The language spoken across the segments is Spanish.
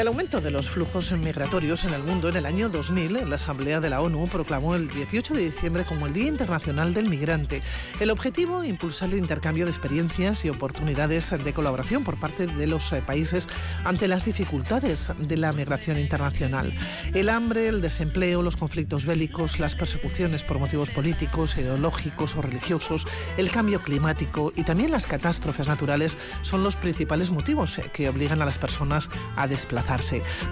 El aumento de los flujos migratorios en el mundo, en el año 2000, la Asamblea de la ONU proclamó el 18 de diciembre como el Día Internacional del Migrante. El objetivo, impulsar el intercambio de experiencias y oportunidades de colaboración por parte de los eh, países ante las dificultades de la migración internacional. El hambre, el desempleo, los conflictos bélicos, las persecuciones por motivos políticos, ideológicos o religiosos, el cambio climático y también las catástrofes naturales son los principales motivos eh, que obligan a las personas a desplazarse.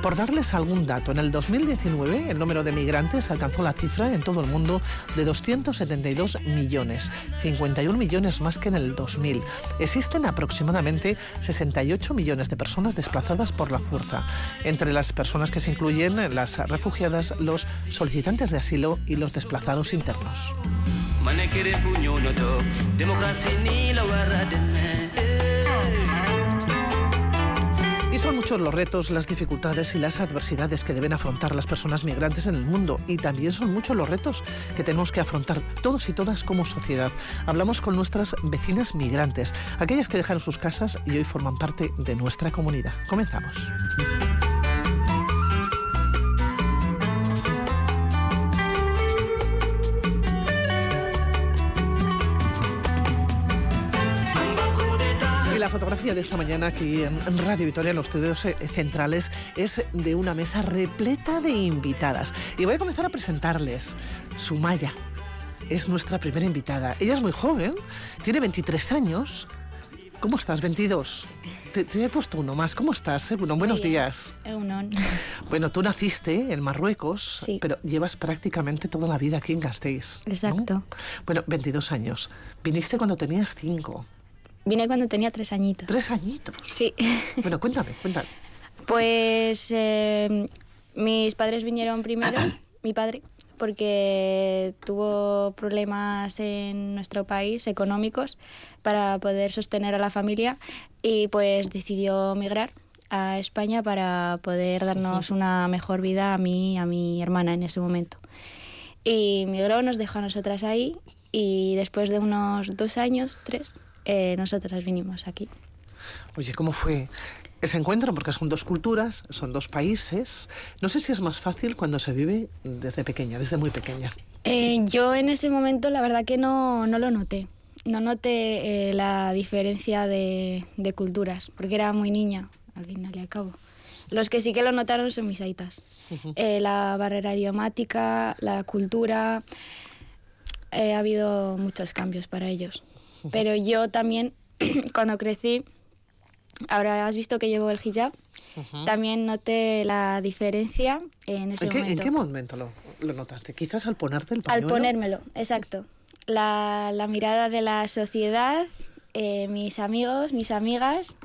Por darles algún dato, en el 2019 el número de migrantes alcanzó la cifra en todo el mundo de 272 millones, 51 millones más que en el 2000. Existen aproximadamente 68 millones de personas desplazadas por la fuerza, entre las personas que se incluyen las refugiadas, los solicitantes de asilo y los desplazados internos. Son muchos los retos, las dificultades y las adversidades que deben afrontar las personas migrantes en el mundo. Y también son muchos los retos que tenemos que afrontar todos y todas como sociedad. Hablamos con nuestras vecinas migrantes, aquellas que dejaron sus casas y hoy forman parte de nuestra comunidad. Comenzamos. Fotografía de esta mañana aquí en Radio Victoria, en los estudios eh, centrales, es de una mesa repleta de invitadas. Y voy a comenzar a presentarles. Sumaya es nuestra primera invitada. Ella es muy joven, tiene 23 años. ¿Cómo estás? 22. Te, te he puesto uno más. ¿Cómo estás? eh? Bueno, buenos bien. días. Bueno, tú naciste en Marruecos, Sí. pero llevas prácticamente toda la vida aquí en Gasteiz. ¿no? Exacto. Bueno, 22 años. Viniste cuando tenías 5. Vine cuando tenía tres añitos. Tres añitos. Sí. Bueno, cuéntame, cuéntame. Pues eh, mis padres vinieron primero, mi padre, porque tuvo problemas en nuestro país económicos para poder sostener a la familia y pues decidió migrar a España para poder darnos una mejor vida a mí y a mi hermana en ese momento. Y migró, nos dejó a nosotras ahí y después de unos dos años, tres, eh, nosotras vinimos aquí. Oye, ¿cómo fue ese encuentro? Porque son dos culturas, son dos países. No sé si es más fácil cuando se vive desde pequeña, desde muy pequeña. Eh, yo en ese momento la verdad que no, no lo noté. No noté eh, la diferencia de, de culturas, porque era muy niña, al final y al cabo. Los que sí que lo notaron son mis aitas. Eh, la barrera idiomática, la cultura, eh, ha habido muchos cambios para ellos. Pero yo también, cuando crecí, ahora has visto que llevo el hijab, también noté la diferencia en ese ¿En qué, en momento. qué momento lo, lo notaste? Quizás al ponerte el Al pañuelo. ponérmelo, exacto. La, la mirada de la sociedad, eh, mis amigos, mis amigas,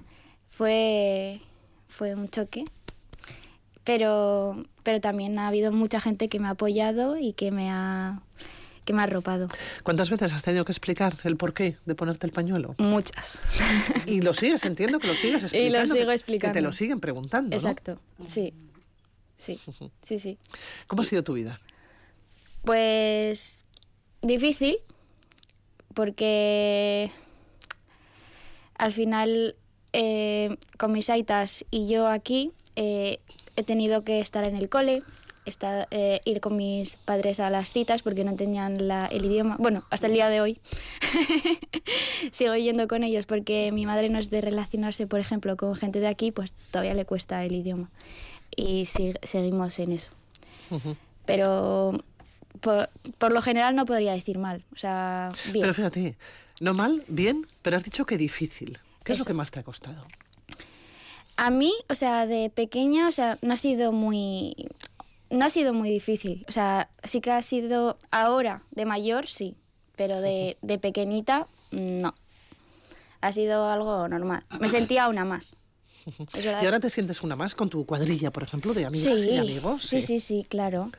fue, fue un choque. Pero, pero también ha habido mucha gente que me ha apoyado y que me ha, que me ha arropado. ¿Cuántas veces has tenido que explicar el porqué de ponerte el pañuelo? Muchas. Y lo sigues, entiendo que lo sigues Y lo explicando. sigo que- Que explicando. te lo siguen preguntando. ¿no? Exacto, sí. Sí, sí, sí. ¿Cómo ha sido tu vida? Pues difícil, porque al final eh, con mis aitas y yo aquí eh, he tenido que estar en el cole, esta- eh, ir con mis padres a las citas porque no tenían la- el idioma. Bueno, hasta el día de hoy sigo yendo con ellos porque mi madre no es de relacionarse, por ejemplo, con gente de aquí, pues todavía le cuesta el idioma. Y si- seguimos en eso pero por, por lo general no podría decir mal. O sea, bien. Pero fíjate, no mal, bien, pero has dicho que difícil. ¿Qué es lo que más te ha costado? A mí, o sea, de pequeña, o sea, no ha sido muy... No ha sido muy difícil. O sea, sí que ha sido ahora, de mayor, sí. Pero de, de pequeñita, no. Ha sido algo normal. Me sentía una más. ¿Y ahora te sientes una más con tu cuadrilla, por ejemplo, de amigas sí, y amigos? sí, sí, sí, claro.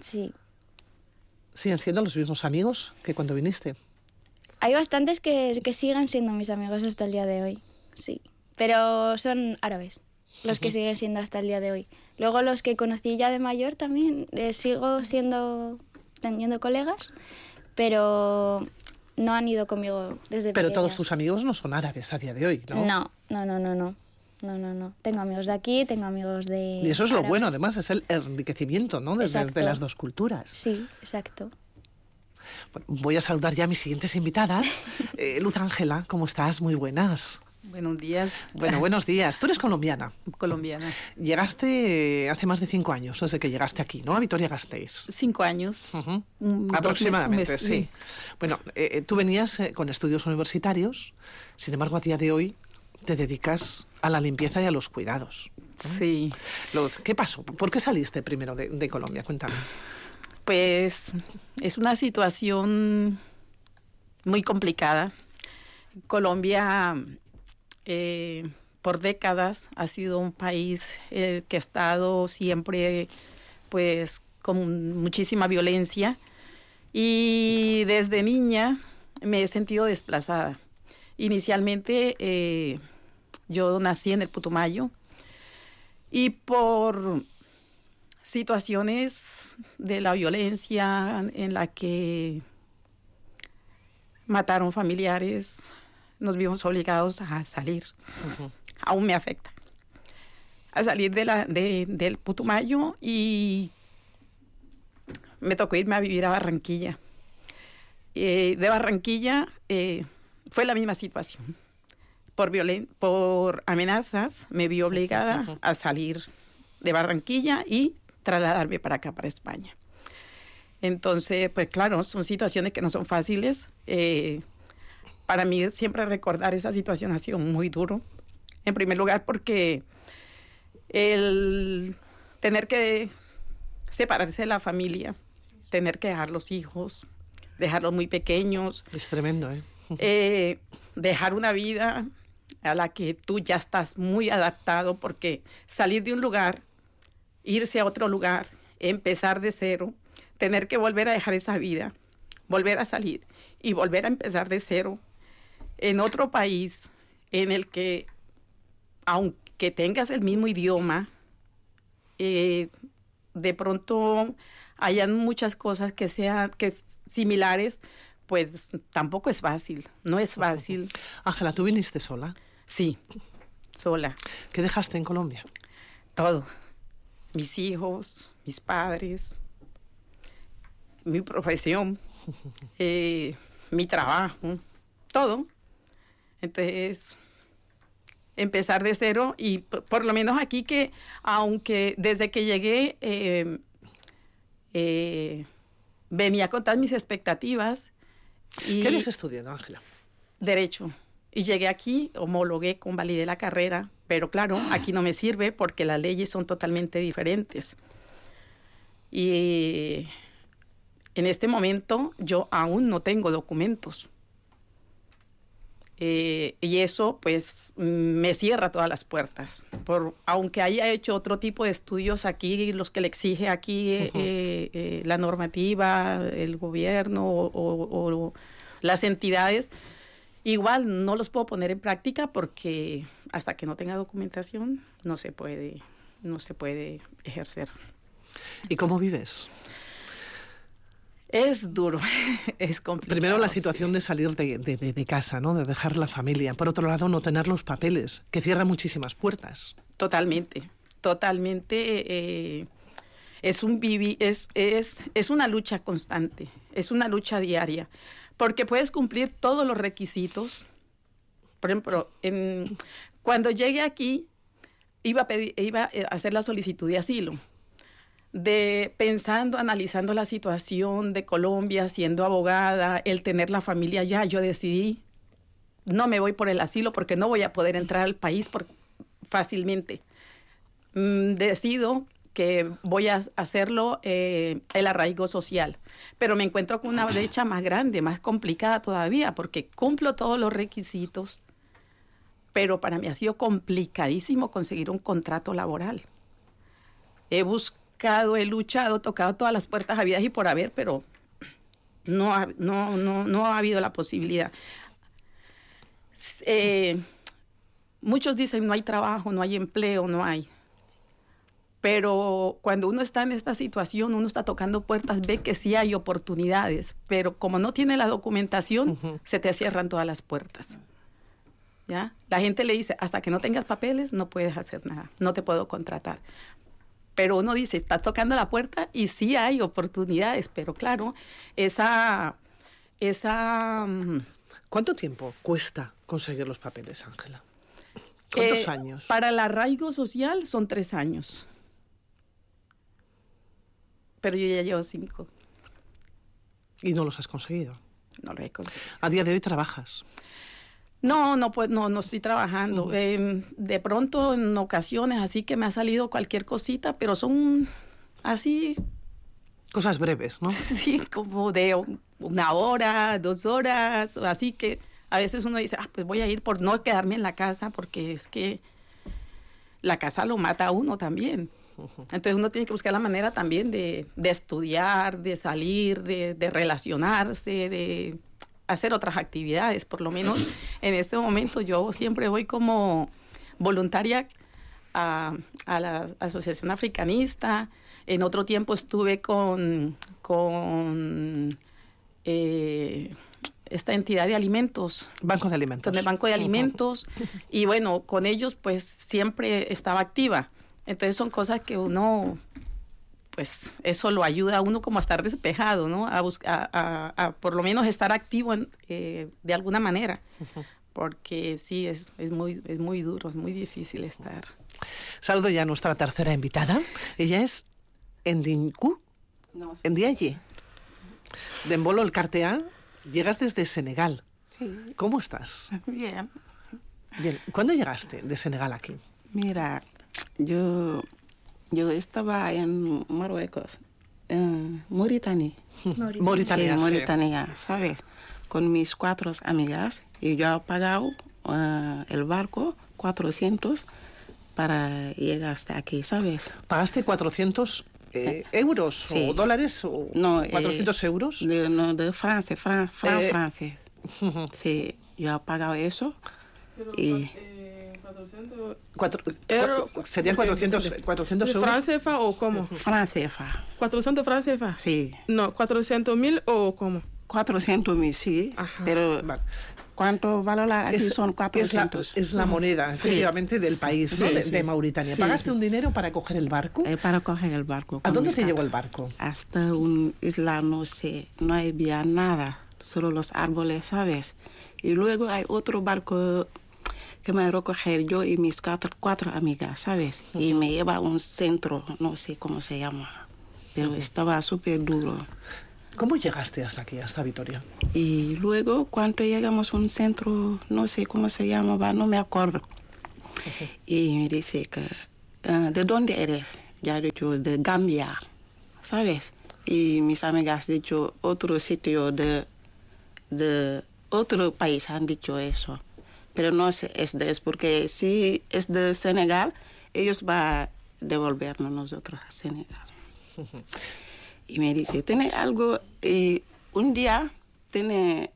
Sí. ¿Siguen siendo los mismos amigos que cuando viniste? Hay bastantes que, que siguen siendo mis amigos hasta el día de hoy. sí. Pero son árabes, los que siguen siendo hasta el día de hoy. Luego los que conocí ya de mayor también, eh, sigo siendo, teniendo colegas, pero no han ido conmigo desde Pero todos tus amigos no son árabes a día de hoy, ¿no? No, no, no, no, no. No, no, no. Tengo amigos de aquí, tengo amigos de. Y eso es lo bueno, además, es el enriquecimiento, ¿no? Desde de, las dos culturas. Sí, exacto. Bueno, voy a saludar ya a mis siguientes invitadas. Eh, Luz Ángela, ¿cómo estás? Muy buenas. Buenos días, Bueno, buenos días. Tú eres colombiana. colombiana. Llegaste hace más de cinco años, desde que llegaste aquí, ¿no? A Vitoria-Gasteiz. Cinco años. Un- dos Aproximadamente, sí. Bueno, eh, eh, tú venías eh, con estudios universitarios, sin embargo, a día de hoy te dedicas a la limpieza y a los cuidados. Sí, Luz, ¿qué pasó? ¿Por qué saliste primero de, de Colombia? Cuéntame. pues es una situación muy complicada. Colombia, eh, por décadas, ha sido un país eh, que ha estado siempre, pues, con muchísima violencia. Y desde niña me he sentido desplazada. Inicialmente eh, yo nací en el Putumayo y por situaciones de la violencia en la que mataron familiares, nos vimos obligados a salir. Aún me afecta. A salir de la, de- del Putumayo y me tocó irme a vivir a Barranquilla. Eh, de Barranquilla eh, fue la misma situación. Por, violen por amenazas me vi obligada a salir de Barranquilla y trasladarme para acá, para España. Entonces, pues claro, son situaciones que no son fáciles. Eh, para mí siempre recordar esa situación ha sido muy duro. En primer lugar, porque el tener que separarse de la familia, tener que dejar los hijos, dejarlos muy pequeños, Es tremendo, ¿eh? eh, dejar una vida a la que tú ya estás muy adaptado, porque salir de un lugar, irse a otro lugar, empezar de cero, tener que volver a dejar esa vida, volver a salir y volver a empezar de cero en otro país en el que, aunque tengas el mismo idioma, eh, de pronto hayan muchas cosas que sean que similares, pues tampoco es fácil, no es fácil. Ángela, ¿tú viniste sola? Sí, sola, ¿Qué dejaste en Colombia? todo. Mis hijos, mis padres, mi profesión, eh, mi trabajo, todo. Entonces, empezar de cero y por, por lo menos aquí que, aunque desde que llegué, eh, eh, venía con todas mis expectativas. Y ¿Qué habías estudiado, Ángela? Derecho. Y llegué aquí, homologué, convalidé la carrera, pero claro, aquí no me sirve porque las leyes son totalmente diferentes. Y en este momento yo aún no tengo documentos. Eh, y eso pues me cierra todas las puertas. Por, aunque haya hecho otro tipo de estudios aquí, los que le exige aquí eh, eh, eh, la normativa, el gobierno o, o- o las entidades, igual no los puedo poner en práctica porque hasta que no tenga documentación no se puede, no se puede ejercer. ¿Y cómo vives? Es duro, es complicado. Primero la sí. situación de salir de, de- de- de casa, ¿no? De dejar la familia. Por otro lado, no tener los papeles, que cierra muchísimas puertas. Totalmente, totalmente. eh, es, un vivi es, es, es una lucha constante, es una lucha diaria, porque puedes cumplir todos los requisitos. Por ejemplo, en, cuando llegué aquí, iba a, pedir, iba a hacer la solicitud de asilo. De pensando, analizando la situación de Colombia, siendo abogada, el tener la familia allá, yo decidí no me voy por el asilo porque no voy a poder entrar al país fácilmente. Mm, decido que voy a hacerlo eh, el arraigo social, pero me encuentro con una brecha más grande, más complicada todavía, porque cumplo todos los requisitos, pero para mí ha sido complicadísimo conseguir un contrato laboral. He buscado, he luchado, tocado todas las puertas habidas y por haber, pero no ha, no, no, no ha habido la posibilidad. Eh, muchos dicen no hay trabajo, no hay empleo, no hay. Pero cuando uno está en esta situación, uno está tocando puertas, ve que sí hay oportunidades, pero como no tiene la documentación, se te cierran todas las puertas. ¿Ya? La gente le dice, hasta que no tengas papeles, no puedes hacer nada, no te puedo contratar. Pero uno dice, está tocando la puerta y sí hay oportunidades, pero claro, esa... esa mm, ¿Cuánto tiempo cuesta conseguir los papeles, Ángela? ¿Cuántos eh, años? Para el arraigo social son tres años. Pero yo ya llevo cinco. ¿Y no los has conseguido? No lo he conseguido. A día de hoy trabajas. No, no, pues no, no estoy trabajando. Eh, de pronto, en ocasiones, así que me ha salido cualquier cosita, pero son así, Cosas breves, ¿no? sí, como de un- una hora, dos horas, así que a veces uno dice, ah, pues voy a ir por no quedarme en la casa, porque es que la casa lo mata a uno también. Entonces uno tiene que buscar la manera también de, de estudiar, de salir, de, de relacionarse, de hacer otras actividades. Por lo menos en este momento yo siempre voy como voluntaria a, a la Asociación Africanista. En otro tiempo estuve con, con eh, esta entidad de alimentos, Banco de alimentos. con el Banco de Alimentos y bueno, con ellos pues siempre estaba activa. Entonces son cosas que uno, pues eso lo ayuda a uno como a estar despejado, ¿no? A, buscar, a, a- a por lo menos estar activo en, eh, de alguna manera, porque sí, es, es, muy, es muy duro, es muy difícil estar. Saludo ya a nuestra tercera invitada. Ella es Endinku, Ndiaye. De Mbolo el Cartea, llegas desde Senegal. Sí, ¿Cómo estás? bien. Bien. ¿Cuándo llegaste de Senegal aquí? Mira, yo, yo estaba en Marruecos, en Mauritania. Mauritania. Sí, sí. Mauritania, ¿sabes? Con mis cuatro amigas y yo he pagado eh, el barco 400 para llegar hasta aquí, ¿sabes? ¿Pagaste 400 eh, euros sí. o dólares o No, eh, 400 euros? De, no, de Francia, Fran, Fran- Eh, francés. Sí, yo he pagado eso y Cuatro- Euro- serían 400, 400 ¿De euros. franc CFA o cómo? francés, 400 franc CFA. sí. No, 400 mil o cómo. 400 mil, sí, Ajá. pero Vale. ¿cuánto valorar aquí son es la, 400? es la moneda, Sí. efectivamente, del país, ¿no? Sí, de, sí. de Mauritania. Sí, ¿Pagaste sí. un dinero para coger el barco? Eh, para coger el barco. ¿A dónde te llevó el barco? Hasta un isla, no sé, no había nada, solo los árboles, ¿sabes? Y luego hay otro barco que me recoger yo y mis cuatro, cuatro amigas, ¿sabes? Y me lleva a un centro, no sé cómo se llama, pero estaba súper duro. ¿Cómo llegaste hasta aquí, hasta Vitoria? Y luego cuando llegamos a un centro, no sé cómo se llamaba, no me acuerdo. Y me dice que, "Ah, ¿de dónde eres? Ya he dicho, de Gambia, ¿sabes? Y mis amigas han dicho, otro sitio de, de otro país han dicho eso. Pero no sé, es de, es porque si es de Senegal, ellos van a devolvernos nosotros a Senegal. Y me dice, tiene algo, y un día tiene,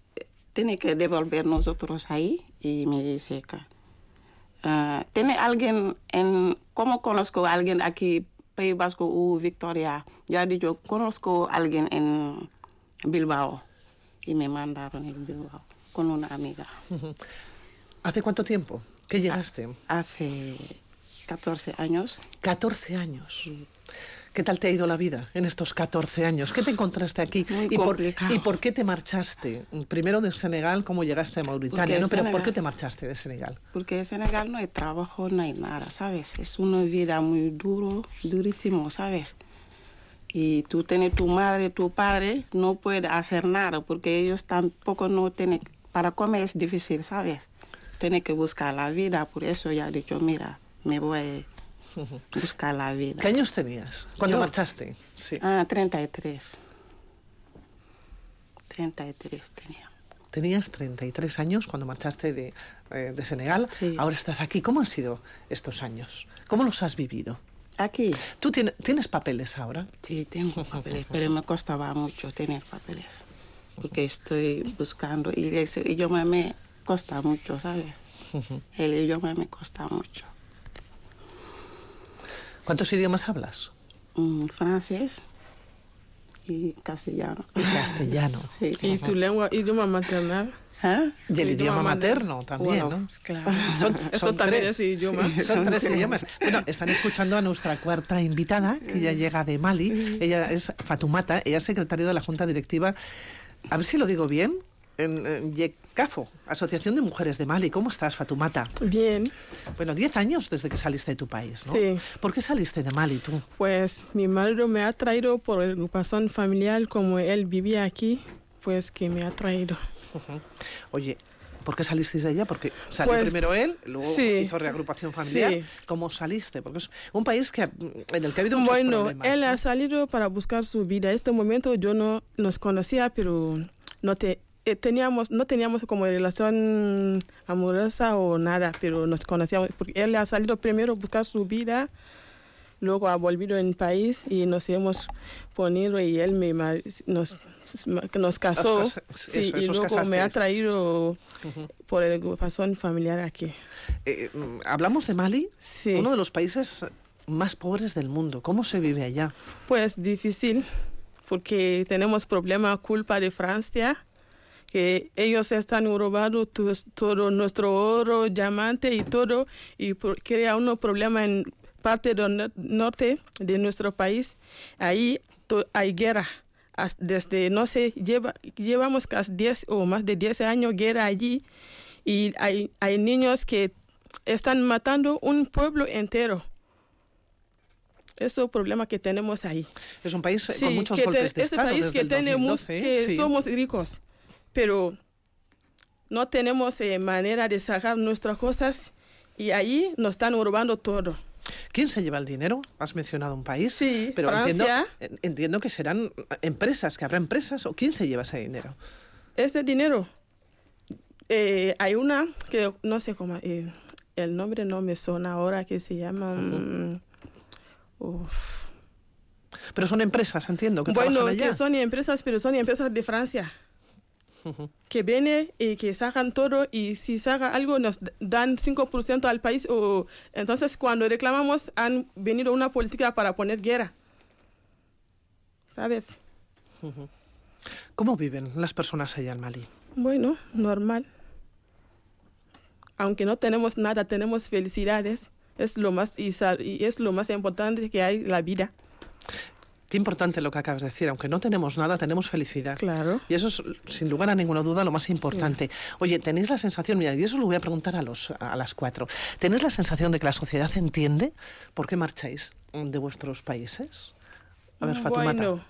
tiene que devolver nosotros ahí. Y me dice que, ah, ¿tiene alguien en, cómo conozco a alguien aquí, País Vasco o Victoria? He dicho, conozco a alguien en Bilbao. Y me mandaron en Bilbao con una amiga. ¿Hace cuánto tiempo que llegaste? Hace 14 años. 14 años. ¿Qué tal te ha ido la vida en estos 14 años? ¿Qué te encontraste aquí? Muy ¿Y, por. ¿Y por qué te marchaste? Primero de Senegal, ¿cómo llegaste a Mauritania? ¿no? Pero ¿por Senegal- qué te marchaste de Senegal? Porque en Senegal no hay trabajo, no hay nada, ¿sabes? Es una vida muy duro, durísimo, ¿sabes? Y tú tienes tu madre, tu padre, no puedes hacer nada porque ellos tampoco no tienen, para comer es difícil, ¿sabes? Tienes que buscar la vida, por eso ya he dicho, mira, me voy a buscar la vida. ¿Qué años tenías cuando Yo. marchaste? Sí. Ah, 33. 33 tenía. Tenías 33 años cuando marchaste de, eh, de Senegal. Sí. Ahora estás aquí. ¿Cómo han sido estos años? ¿Cómo los has vivido? Aquí, ¿Tú tiene- tienes papeles ahora? Sí, tengo papeles, pero me costaba mucho tener papeles, porque estoy buscando y idioma me cuesta mucho, ¿sabes? El idioma me cuesta mucho. ¿Cuántos idiomas hablas? Mm, francés y castellano. Y castellano. Sí. ¿Y tu lengua, idioma maternal? ¿Ah? Y el idioma materno materno. también, Bueno, ¿no? Claro. Son- Eso son también tres. es idioma. Son tres idiomas. Bueno, están escuchando a nuestra cuarta invitada, que ya llega de Mali. Ella es Fatumata, ella es secretaria de la Junta Directiva, a ver si lo digo bien, en, Yecafo, Asociación de Mujeres de Mali. ¿Cómo estás, Fatumata? Bien, Bueno, diez años desde que saliste de tu país, ¿no? Sí. ¿Por qué saliste de Mali tú? pues mi marido me ha traído por agrupación familiar, como él vivía aquí, pues que me ha traído. Oye, ¿por qué salisteis de allá? Porque salió Pues, primero él, luego sí. hizo reagrupación familiar. Sí. ¿Cómo saliste? Porque es un país que, en el que ha habido muchos Bueno, problemas. él ¿no? ha salido para buscar su vida. En este momento yo no nos conocía, pero no te eh, teníamos no teníamos como relación amorosa o nada, pero nos conocíamos porque él ha salido primero a buscar su vida, luego ha volvido en país y nos hemos ponido y él me nos nos casó, sí, eso, y luego me ha traído por el agrupación familiar aquí. Eh, hablamos de Mali, Sí. uno de los países más pobres del mundo. ¿Cómo se vive allá? Pues difícil, porque tenemos problema culpa de Francia, que ellos están robando tu- todo nuestro oro, diamante y todo, y por- crea un problema en parte del no- norte de nuestro país. Ahí to- hay guerra. As- Desde, no sé, lleva, llevamos casi 10 o más de 10 años guerra allí y hay, hay niños que están matando un pueblo entero. Eso es el problema que tenemos ahí. Es un país eh, Sí, con muchos que golpes de este Estado país desde que el tenemos, 2012, que sí. somos ricos, pero no tenemos eh, manera de sacar nuestras cosas y ahí nos están robando todo. ¿Quién se lleva el dinero? Has mencionado un país. Sí, pero entiendo, Francia. en- entiendo que serán empresas, que habrá empresas. ¿O quién se lleva ese dinero? Ese dinero, eh, hay una que no sé cómo, eh, el nombre no me suena ahora, que se llama... uf. Pero son empresas, entiendo, que Bueno, trabajan allá. que son empresas, pero son empresas de Francia. Que viene y que sacan todo y si saca algo nos dan 5% al país. O, entonces cuando reclamamos han venido una política para poner guerra. ¿Sabes? ¿Cómo viven las personas allá en Mali? Bueno, normal. Aunque no tenemos nada, tenemos felicidades. Es lo más, y, y es lo más importante que hay la vida. Qué importante lo que acabas de decir. Aunque no tenemos nada, tenemos felicidad. Claro. Y eso es, sin lugar a ninguna duda, lo más importante. Oye, ¿tenéis la sensación, mira, y eso lo voy a preguntar a, los, a las cuatro, ¿tenéis la sensación de que la sociedad entiende por qué marcháis de vuestros países? A ver, Fatumata. Bueno,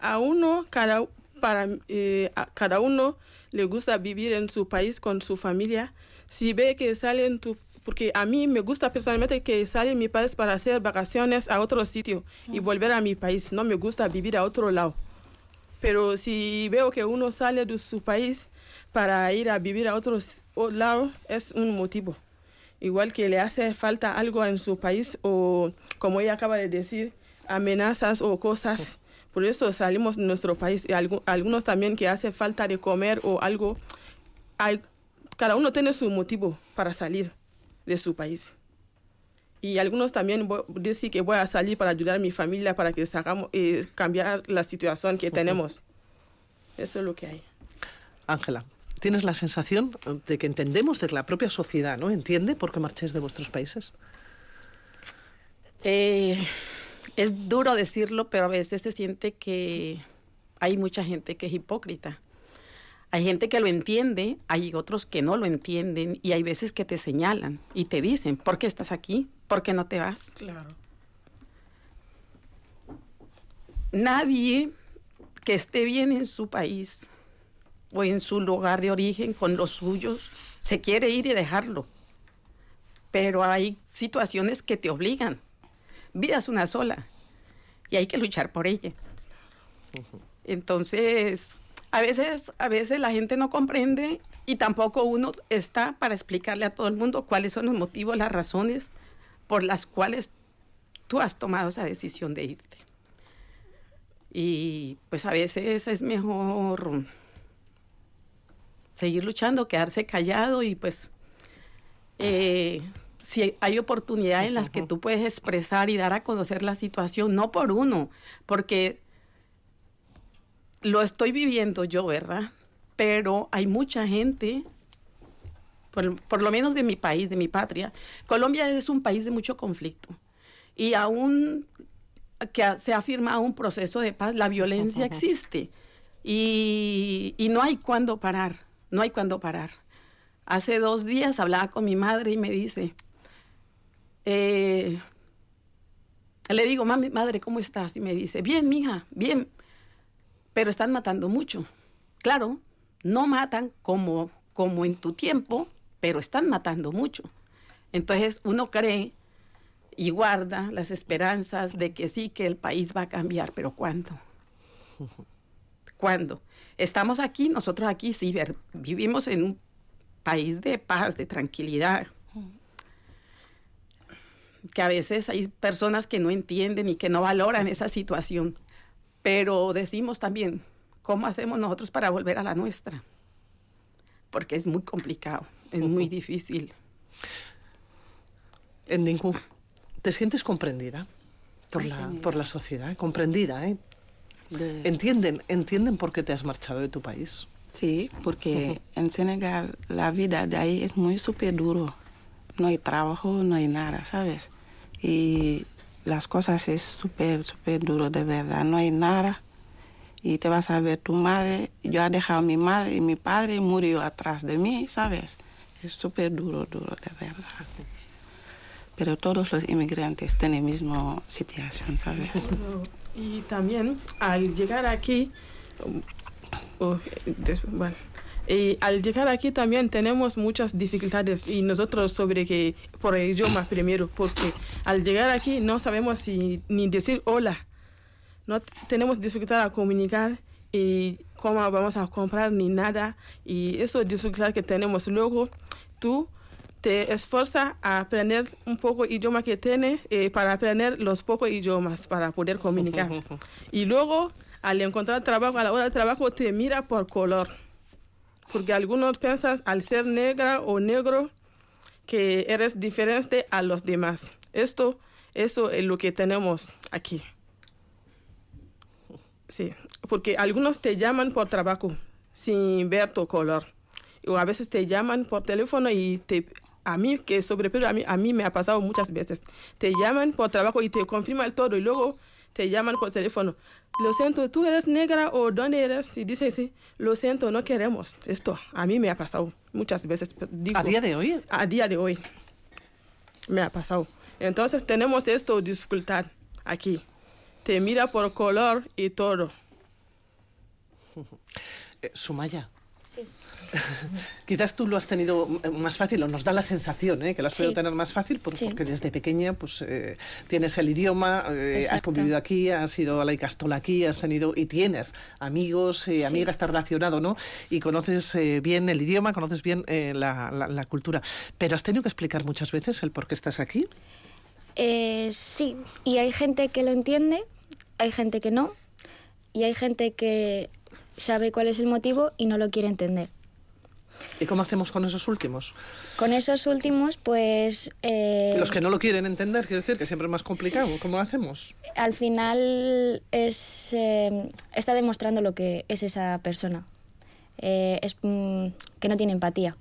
a uno, cada, para, eh, a cada uno le gusta vivir en su país con su familia. Si ve que salen tu porque a mí me gusta personalmente que sale mi país para hacer vacaciones a otro sitio y volver a mi país. No me gusta vivir a otro lado. Pero si veo que uno sale de su país para ir a vivir a otro lado, es un motivo. Igual que le hace falta algo en su país o, como ella acaba de decir, amenazas o cosas. Por eso salimos de nuestro país. Y algu- algunos también que hace falta de comer o algo. Hay, cada uno tiene su motivo para salir de su país. Y algunos también dicen que voy a salir para ayudar a mi familia para que sacamos, eh, cambiar la situación que tenemos. Eso es lo que hay. Ángela, ¿tienes la sensación de que entendemos, de que la propia sociedad no entiende por qué marcháis de vuestros países? Eh, es duro decirlo, pero a veces se siente que hay mucha gente que es hipócrita. Hay gente que lo entiende, hay otros que no lo entienden y hay veces que te señalan y te dicen, ¿por qué estás aquí? ¿Por qué no te vas? Claro. Nadie que esté bien en su país o en su lugar de origen con los suyos se quiere ir y dejarlo. Pero hay situaciones que te obligan. Vida es una sola y hay que luchar por ella. Entonces, a veces, a veces la gente no comprende y tampoco uno está para explicarle a todo el mundo cuáles son los motivos, las razones por las cuales tú has tomado esa decisión de irte. Y pues a veces es mejor seguir luchando, quedarse callado y pues eh, si hay oportunidades en las que tú puedes expresar y dar a conocer la situación, no por uno, porque lo estoy viviendo yo, ¿verdad? Pero hay mucha gente, por, por lo menos de mi país, de mi patria, Colombia es un país de mucho conflicto. Y aún que se ha firmado un proceso de paz, la violencia existe. Y, y no hay cuándo parar, no hay cuándo parar. Hace dos días hablaba con mi madre y me dice, eh, le digo, mami, madre, ¿cómo estás? Y me dice, bien, mija, bien, pero están matando mucho. Claro, no matan como, como en tu tiempo, pero están matando mucho. Entonces uno cree y guarda las esperanzas de que sí, que el país va a cambiar, pero ¿cuándo? ¿Cuándo? Estamos aquí, nosotros aquí sí ver- vivimos en un país de paz, de tranquilidad, que a veces hay personas que no entienden y que no valoran esa situación, pero decimos también, ¿cómo hacemos nosotros para volver a la nuestra? Porque es muy complicado, es muy difícil. En ningún... ¿Te sientes comprendida por la, por la sociedad? Comprendida, ¿eh? De- ¿Entienden, ¿Entienden por qué te has marchado de tu país? Sí, porque en Senegal la vida de ahí es muy súper duro. No hay trabajo, no hay nada, ¿sabes? Y las cosas es súper, súper duro, de verdad. No hay nada. Y te vas a ver tu madre. Yo he dejado a mi madre y mi padre murió atrás de mí, ¿sabes? Es súper duro, duro, de verdad. Pero todos los inmigrantes tienen la misma situación, ¿sabes? Y también al llegar aquí, oh, des- bueno, y al llegar aquí también tenemos muchas dificultades y nosotros sobre que por el idioma primero, porque al llegar aquí no sabemos si, ni decir hola, no tenemos dificultad a comunicar y cómo vamos a comprar ni nada y eso es dificultad que tenemos. Luego tú te esfuerzas a aprender un poco idioma que tiene eh, para aprender los pocos idiomas para poder comunicar. y luego al encontrar trabajo, a la hora de trabajo te mira por color. Porque algunos piensan al ser negra o negro que eres diferente a los demás. Esto, eso es lo que tenemos aquí. Sí, porque algunos te llaman por trabajo sin ver tu color. O a veces te llaman por teléfono y te, a mí, que sobre pero a mí, a mí me ha pasado muchas veces. Te llaman por trabajo y te confirman todo y luego te llaman por teléfono. Lo siento, ¿tú eres negra o dónde eres? Y dices, sí, lo siento, no queremos esto. A mí me ha pasado muchas veces. digo, ¿A día de hoy? a día de hoy me ha pasado. Entonces tenemos esto dificultad aquí. Te mira por color y todo. Eh, Sumaya, Sí. quizás tú lo has tenido eh, más fácil, o nos da la sensación ¿eh? que lo has Sí. podido tener más fácil, por- Sí. porque desde pequeña pues, eh, tienes el idioma, eh, has convivido aquí, has ido a la Icastola aquí, has tenido y tienes amigos y Sí. amigas, estás relacionado, ¿no? Y conoces eh, bien el idioma, conoces bien eh, la, la- la cultura. Pero has tenido que explicar muchas veces el por qué estás aquí. Eh, sí, y hay gente que lo entiende, hay gente que no, y hay gente que sabe cuál es el motivo y no lo quiere entender. ¿Y cómo hacemos con esos últimos? Con esos últimos, pues... eh, Los que no lo quieren entender, quiero decir, que siempre es más complicado. ¿Cómo lo hacemos? al final es, eh, está demostrando lo que es esa persona. Eh, es mm, que no tiene empatía,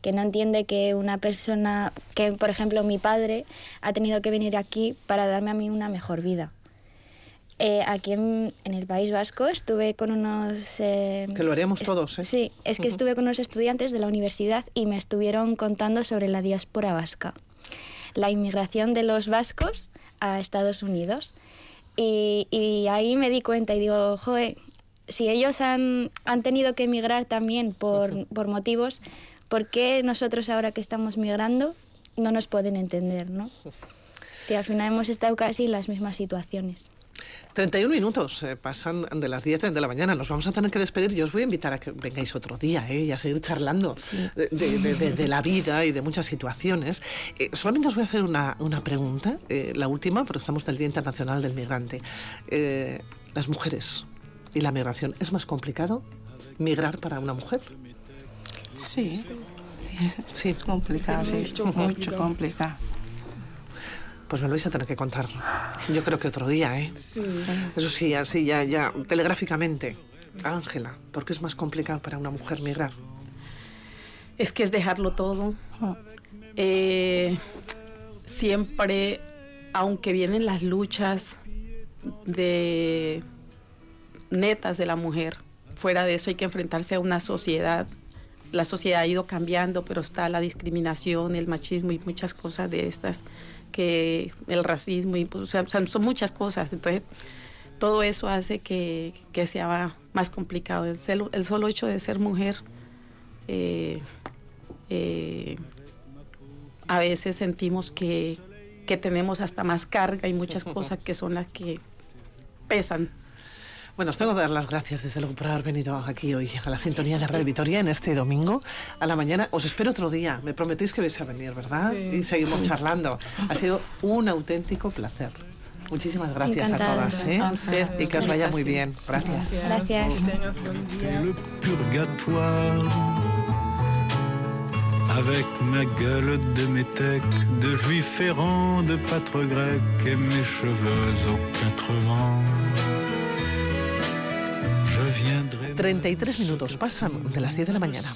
que no entiende que una persona, que por ejemplo mi padre ha tenido que venir aquí para darme a mí una mejor vida. Eh, aquí en, en el País Vasco estuve con unos... eh, Que lo haríamos todos, ¿eh? Sí, es que estuve con unos estudiantes de la universidad y me estuvieron contando sobre la diáspora vasca, la inmigración de los vascos a Estados Unidos. Y, y ahí me di cuenta y digo, joe, si ellos han, han tenido que emigrar también por, por motivos, ¿por qué nosotros ahora que estamos migrando no nos pueden entender, no? Si al final hemos estado casi en las mismas situaciones. 31 minutos eh, pasan de las 10 de la mañana. Nos vamos a tener que despedir. Yo os voy a invitar a que vengáis otro día ¿eh? y a seguir charlando de, de- de- de la vida y de muchas situaciones. Eh, solamente os voy a hacer una, una pregunta, eh, la última, porque estamos del Día Internacional del Migrante. Eh, las mujeres y la migración, ¿es más complicado migrar para una mujer? Sí, sí. Sí. Es complicado, sí, mucho mucho complicado. Pues me lo vais a tener que contar. Yo creo que otro día, ¿eh? Sí. Eso sí, así ya, ya, telegráficamente. Ángela, ¿por qué es más complicado para una mujer migrar? Es que es dejarlo todo. Eh, siempre, aunque vienen las luchas de netas de la mujer, fuera de eso hay que enfrentarse a una sociedad. La sociedad ha ido cambiando, pero está la discriminación, el machismo y muchas cosas de estas, que el racismo, y, pues, o sea, son muchas cosas. Entonces, todo eso hace que, que sea más complicado. El, celo- el solo hecho de ser mujer eh, eh, a veces sentimos que, que tenemos hasta más carga y muchas cosas que son las que pesan. Bueno, os tengo que dar las gracias desde luego por haber venido aquí hoy a la sintonía de Radio Vitoria en este domingo a la mañana. Os espero otro día. Me prometéis que vais a venir, ¿verdad? Sí. Y seguimos charlando. Ha sido un auténtico placer. Muchísimas gracias Encantada. a todas. ¿eh? A ustedes Y que os vaya muy bien. Gracias. Gracias. Que tengas buen día. C'était le purgatoire. Avec ma gueule de métèque, de juif errant, de pâtre grec et mes cheveux aux quatre vents. Je viendrai. 33 minutos pasan de las 10 de la mañana.